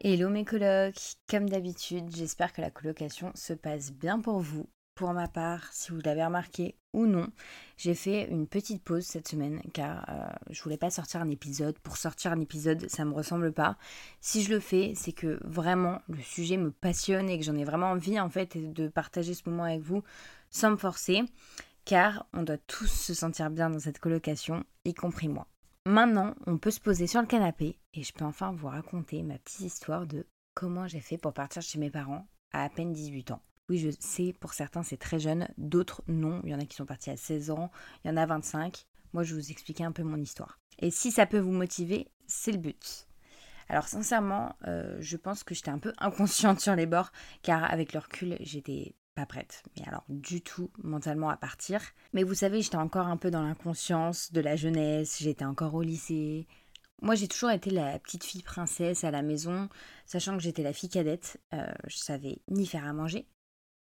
Hello mes colocs, comme d'habitude, j'espère que la colocation se passe bien pour vous. Pour ma part, si vous l'avez remarqué ou non, j'ai fait une petite pause cette semaine car euh, je voulais pas sortir un épisode. Pour sortir un épisode, ça me ressemble pas. Si je le fais, c'est que vraiment le sujet me passionne et que j'en ai vraiment envie en fait de partager ce moment avec vous sans me forcer car on doit tous se sentir bien dans cette colocation, y compris moi. Maintenant, on peut se poser sur le canapé et je peux enfin vous raconter ma petite histoire de comment j'ai fait pour partir chez mes parents à à peine 18 ans. Oui, je sais, pour certains c'est très jeune, d'autres non. Il y en a qui sont partis à 16 ans, il y en a 25. Moi, je vais vous expliquer un peu mon histoire. Et si ça peut vous motiver, c'est le but. Alors sincèrement, euh, je pense que j'étais un peu inconsciente sur les bords, car avec le recul, j'étais pas prête, mais alors du tout mentalement à partir. Mais vous savez, j'étais encore un peu dans l'inconscience de la jeunesse, j'étais encore au lycée. Moi, j'ai toujours été la petite fille princesse à la maison, sachant que j'étais la fille cadette. Euh, je savais ni faire à manger,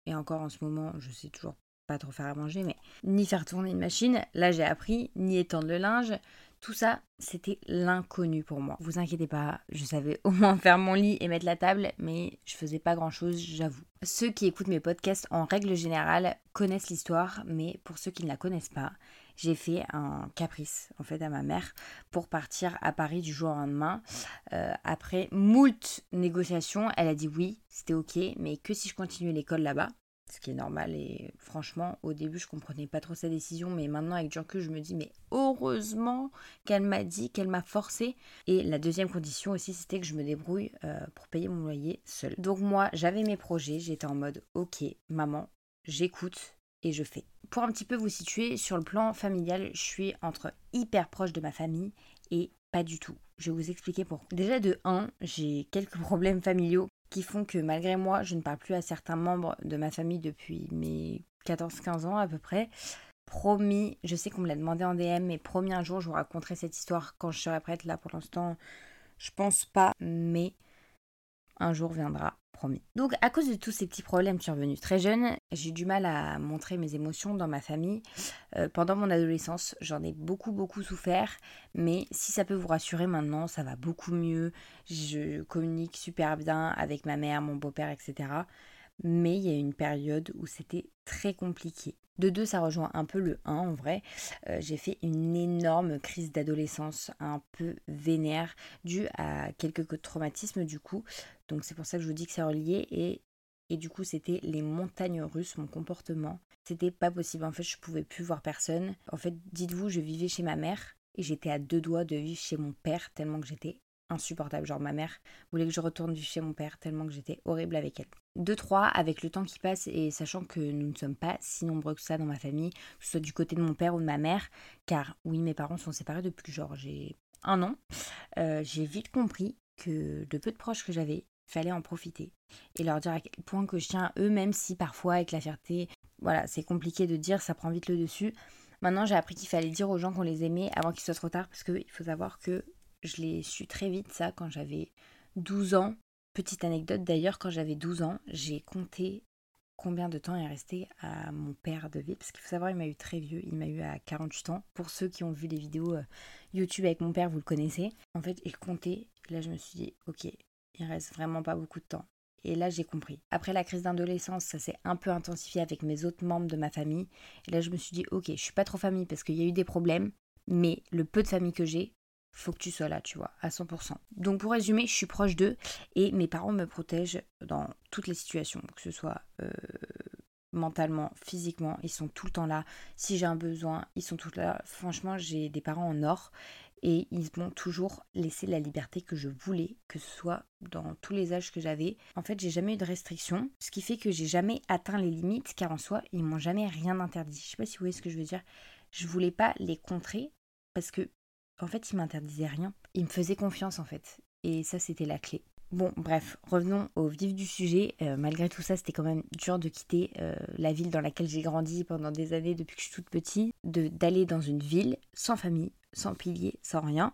et encore en ce moment, je sais toujours pas trop faire à manger, mais ni faire tourner une machine. Là, j'ai appris, ni étendre le linge, tout ça, c'était l'inconnu pour moi. Vous inquiétez pas, je savais au moins faire mon lit et mettre la table, mais je faisais pas grand chose, j'avoue. Ceux qui écoutent mes podcasts en règle générale connaissent l'histoire, mais pour ceux qui ne la connaissent pas, j'ai fait un caprice en fait à ma mère pour partir à Paris du jour au lendemain. Euh, après moult négociations, elle a dit oui, c'était ok, mais que si je continuais l'école là-bas? Ce qui est normal et franchement au début je comprenais pas trop sa décision mais maintenant avec du je me dis mais heureusement qu'elle m'a dit qu'elle m'a forcé et la deuxième condition aussi c'était que je me débrouille euh, pour payer mon loyer seule donc moi j'avais mes projets j'étais en mode ok maman j'écoute et je fais pour un petit peu vous situer sur le plan familial je suis entre hyper proche de ma famille et pas du tout. Je vais vous expliquer pourquoi. Déjà de 1, j'ai quelques problèmes familiaux qui font que malgré moi, je ne parle plus à certains membres de ma famille depuis mes 14-15 ans à peu près. Promis, je sais qu'on me l'a demandé en DM, mais promis un jour, je vous raconterai cette histoire quand je serai prête. Là, pour l'instant, je pense pas, mais un jour viendra, Donc, à cause de tous ces petits problèmes survenus très jeune, j'ai eu du mal à montrer mes émotions dans ma famille. Euh, pendant mon adolescence, j'en ai beaucoup, beaucoup souffert, mais si ça peut vous rassurer maintenant, ça va beaucoup mieux. Je communique super bien avec ma mère, mon beau-père, etc. Mais il y a eu une période où c'était très compliqué. De deux, ça rejoint un peu le 1 en vrai. Euh, j'ai fait une énorme crise d'adolescence un peu vénère due à quelques traumatismes du coup. Donc c'est pour ça que je vous dis que c'est relié et, et du coup c'était les montagnes russes, mon comportement. C'était pas possible. En fait, je pouvais plus voir personne. En fait, dites-vous, je vivais chez ma mère et j'étais à deux doigts de vivre chez mon père tellement que j'étais insupportable. Genre ma mère voulait que je retourne chez mon père tellement que j'étais horrible avec elle. Deux, trois, avec le temps qui passe et sachant que nous ne sommes pas si nombreux que ça dans ma famille, que ce soit du côté de mon père ou de ma mère, car oui, mes parents sont séparés depuis genre j'ai un an, euh, j'ai vite compris que de peu de proches que j'avais, fallait en profiter et leur dire à quel point que je tiens eux, même si parfois avec la fierté, voilà, c'est compliqué de dire, ça prend vite le dessus. Maintenant, j'ai appris qu'il fallait dire aux gens qu'on les aimait avant qu'il soit trop tard, parce qu'il faut savoir que je l'ai su très vite, ça, quand j'avais 12 ans. Petite anecdote d'ailleurs, quand j'avais 12 ans, j'ai compté combien de temps est resté à mon père de vie. Parce qu'il faut savoir, il m'a eu très vieux, il m'a eu à 48 ans. Pour ceux qui ont vu les vidéos euh, YouTube avec mon père, vous le connaissez. En fait, il comptait. Là, je me suis dit, ok, il reste vraiment pas beaucoup de temps. Et là, j'ai compris. Après la crise d'adolescence, ça s'est un peu intensifié avec mes autres membres de ma famille. Et là, je me suis dit, ok, je suis pas trop famille parce qu'il y a eu des problèmes, mais le peu de famille que j'ai, faut que tu sois là, tu vois, à 100%. Donc pour résumer, je suis proche d'eux et mes parents me protègent dans toutes les situations, que ce soit euh, mentalement, physiquement, ils sont tout le temps là. Si j'ai un besoin, ils sont tout là. Franchement, j'ai des parents en or et ils m'ont toujours laissé la liberté que je voulais, que ce soit dans tous les âges que j'avais. En fait, j'ai jamais eu de restrictions, ce qui fait que j'ai jamais atteint les limites, car en soi, ils m'ont jamais rien interdit. Je sais pas si vous voyez ce que je veux dire. Je voulais pas les contrer parce que en fait, il m'interdisait rien. Il me faisait confiance en fait. Et ça, c'était la clé. Bon, bref, revenons au vif du sujet. Euh, malgré tout ça, c'était quand même dur de quitter euh, la ville dans laquelle j'ai grandi pendant des années depuis que je suis toute petite, d'aller dans une ville sans famille, sans pilier, sans rien.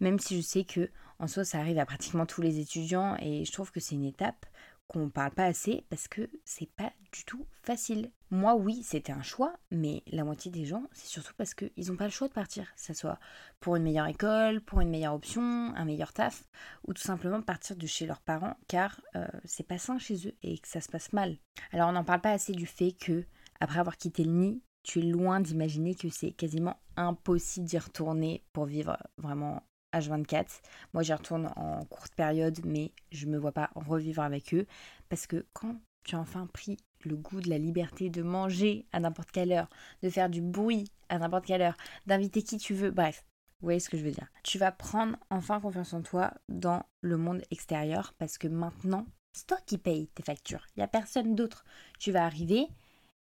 Même si je sais que en soi, ça arrive à pratiquement tous les étudiants et je trouve que c'est une étape qu'on ne parle pas assez parce que c'est pas du tout facile. Moi, oui, c'était un choix, mais la moitié des gens, c'est surtout parce qu'ils n'ont pas le choix de partir. Que ce soit pour une meilleure école, pour une meilleure option, un meilleur taf, ou tout simplement partir de chez leurs parents, car euh, c'est pas sain chez eux et que ça se passe mal. Alors, on n'en parle pas assez du fait que, après avoir quitté le nid, tu es loin d'imaginer que c'est quasiment impossible d'y retourner pour vivre vraiment H24. Moi, j'y retourne en courte période, mais je ne me vois pas revivre avec eux parce que quand tu as enfin pris le goût de la liberté de manger à n'importe quelle heure, de faire du bruit à n'importe quelle heure, d'inviter qui tu veux, bref, vous voyez ce que je veux dire. Tu vas prendre enfin confiance en toi dans le monde extérieur parce que maintenant, c'est toi qui payes tes factures. Il n'y a personne d'autre. Tu vas arriver,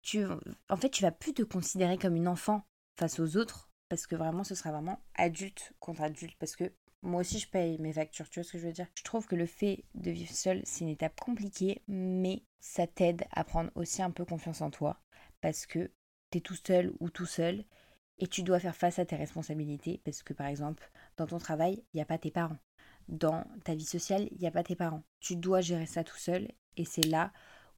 tu, en fait, tu vas plus te considérer comme une enfant face aux autres parce que vraiment, ce sera vraiment adulte contre adulte parce que moi aussi je paye mes factures, tu vois ce que je veux dire? Je trouve que le fait de vivre seul, c'est une étape compliquée, mais ça t'aide à prendre aussi un peu confiance en toi, parce que tu es tout seul ou tout seul, et tu dois faire face à tes responsabilités, parce que par exemple, dans ton travail, il n'y a pas tes parents. Dans ta vie sociale, il n'y a pas tes parents. Tu dois gérer ça tout seul, et c'est là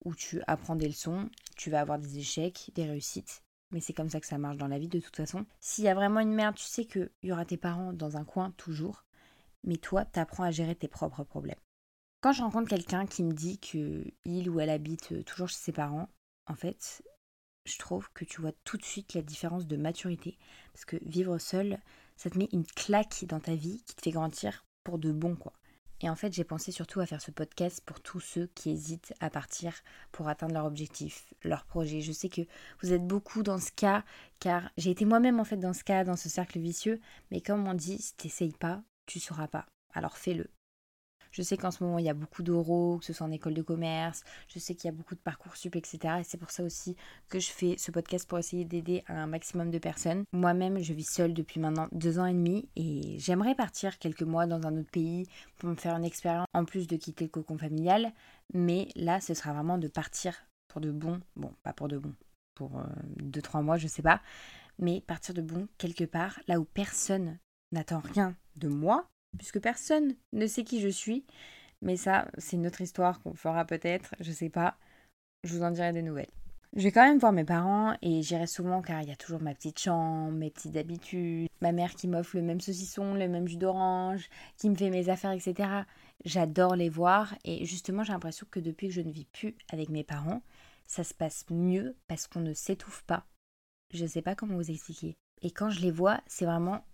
où tu apprends des leçons, tu vas avoir des échecs, des réussites, mais c'est comme ça que ça marche dans la vie de toute façon. S'il y a vraiment une merde, tu sais qu'il y aura tes parents dans un coin toujours, mais toi, tu apprends à gérer tes propres problèmes. Quand je rencontre quelqu'un qui me dit que il ou elle habite euh, toujours chez ses parents, en fait, je trouve que tu vois tout de suite la différence de maturité. Parce que vivre seul, ça te met une claque dans ta vie qui te fait grandir pour de bon, quoi. Et en fait, j'ai pensé surtout à faire ce podcast pour tous ceux qui hésitent à partir pour atteindre leur objectif, leur projet. Je sais que vous êtes beaucoup dans ce cas, car j'ai été moi-même en fait dans ce cas, dans ce cercle vicieux. Mais comme on dit, si t'essayes pas, tu sauras pas. Alors fais-le. Je sais qu'en ce moment, il y a beaucoup d'euros, que ce soit en école de commerce. Je sais qu'il y a beaucoup de parcours sup, etc. Et c'est pour ça aussi que je fais ce podcast pour essayer d'aider un maximum de personnes. Moi-même, je vis seule depuis maintenant deux ans et demi et j'aimerais partir quelques mois dans un autre pays pour me faire une expérience en plus de quitter le cocon familial. Mais là, ce sera vraiment de partir pour de bon. Bon, pas pour de bon. Pour euh, deux, trois mois, je sais pas. Mais partir de bon quelque part, là où personne n'attend rien de moi, puisque personne ne sait qui je suis. Mais ça, c'est une autre histoire qu'on fera peut-être, je sais pas. Je vous en dirai des nouvelles. Je vais quand même voir mes parents et j'irai souvent car il y a toujours ma petite chambre, mes petites habitudes, ma mère qui m'offre le même saucisson, le même jus d'orange, qui me fait mes affaires, etc. J'adore les voir et justement j'ai l'impression que depuis que je ne vis plus avec mes parents, ça se passe mieux parce qu'on ne s'étouffe pas. Je ne sais pas comment vous expliquer. Et quand je les vois, c'est vraiment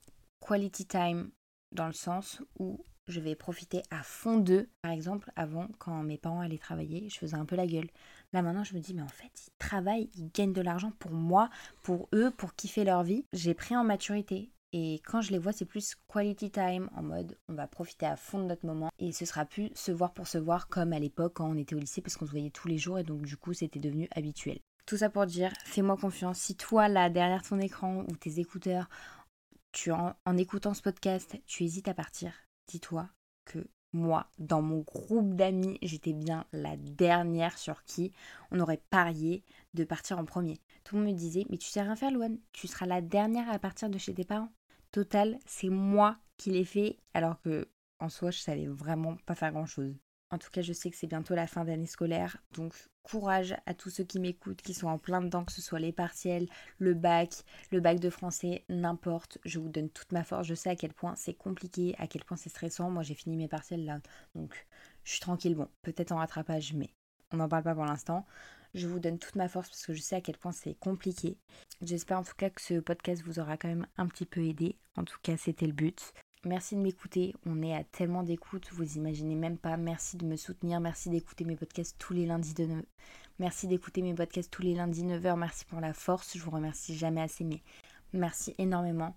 quality time dans le sens où je vais profiter à fond d'eux. Par exemple, avant, quand mes parents allaient travailler, je faisais un peu la gueule. Là maintenant, je me dis, mais en fait, ils travaillent, ils gagnent de l'argent pour moi, pour eux, pour kiffer leur vie. J'ai pris en maturité. Et quand je les vois, c'est plus quality time, en mode on va profiter à fond de notre moment. Et ce sera plus se voir pour se voir comme à l'époque quand on était au lycée, parce qu'on se voyait tous les jours et donc du coup c'était devenu habituel. Tout ça pour dire, fais-moi confiance. Si toi, là, derrière ton écran ou tes écouteurs, en, écoutant ce podcast, tu hésites à partir, dis-toi que moi, dans mon groupe d'amis, j'étais bien la dernière sur qui on aurait parié de partir en premier. Tout le monde me disait, mais tu sais rien faire, Louane, tu seras la dernière à partir de chez tes parents. Total, c'est moi qui l'ai fait, alors que en soi, je savais vraiment pas faire grand chose. En tout cas, je sais que c'est bientôt la fin d'année scolaire, donc courage à tous ceux qui m'écoutent, qui sont en plein dedans, que ce soit les partiels, le bac, le bac de français, n'importe. Je vous donne toute ma force. Je sais à quel point c'est compliqué, à quel point c'est stressant. Moi, j'ai fini mes partiels là, donc je suis tranquille. Bon, peut-être en rattrapage, mais on n'en parle pas pour l'instant. Je vous donne toute ma force parce que je sais à quel point c'est compliqué. J'espère en tout cas que ce podcast vous aura quand même un petit peu aidé. En tout cas, c'était le but. Merci de m'écouter. On est à tellement d'écoute, vous imaginez même pas. Merci de me soutenir. Merci d'écouter mes podcasts tous les lundis de 9 Merci d'écouter mes podcasts tous les lundis 9h. Merci pour la force. Je vous remercie jamais assez, mais merci énormément.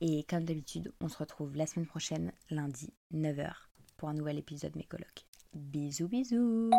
Et comme d'habitude, on se retrouve la semaine prochaine, lundi 9h, pour un nouvel épisode Mes colocs. Bisous, bisous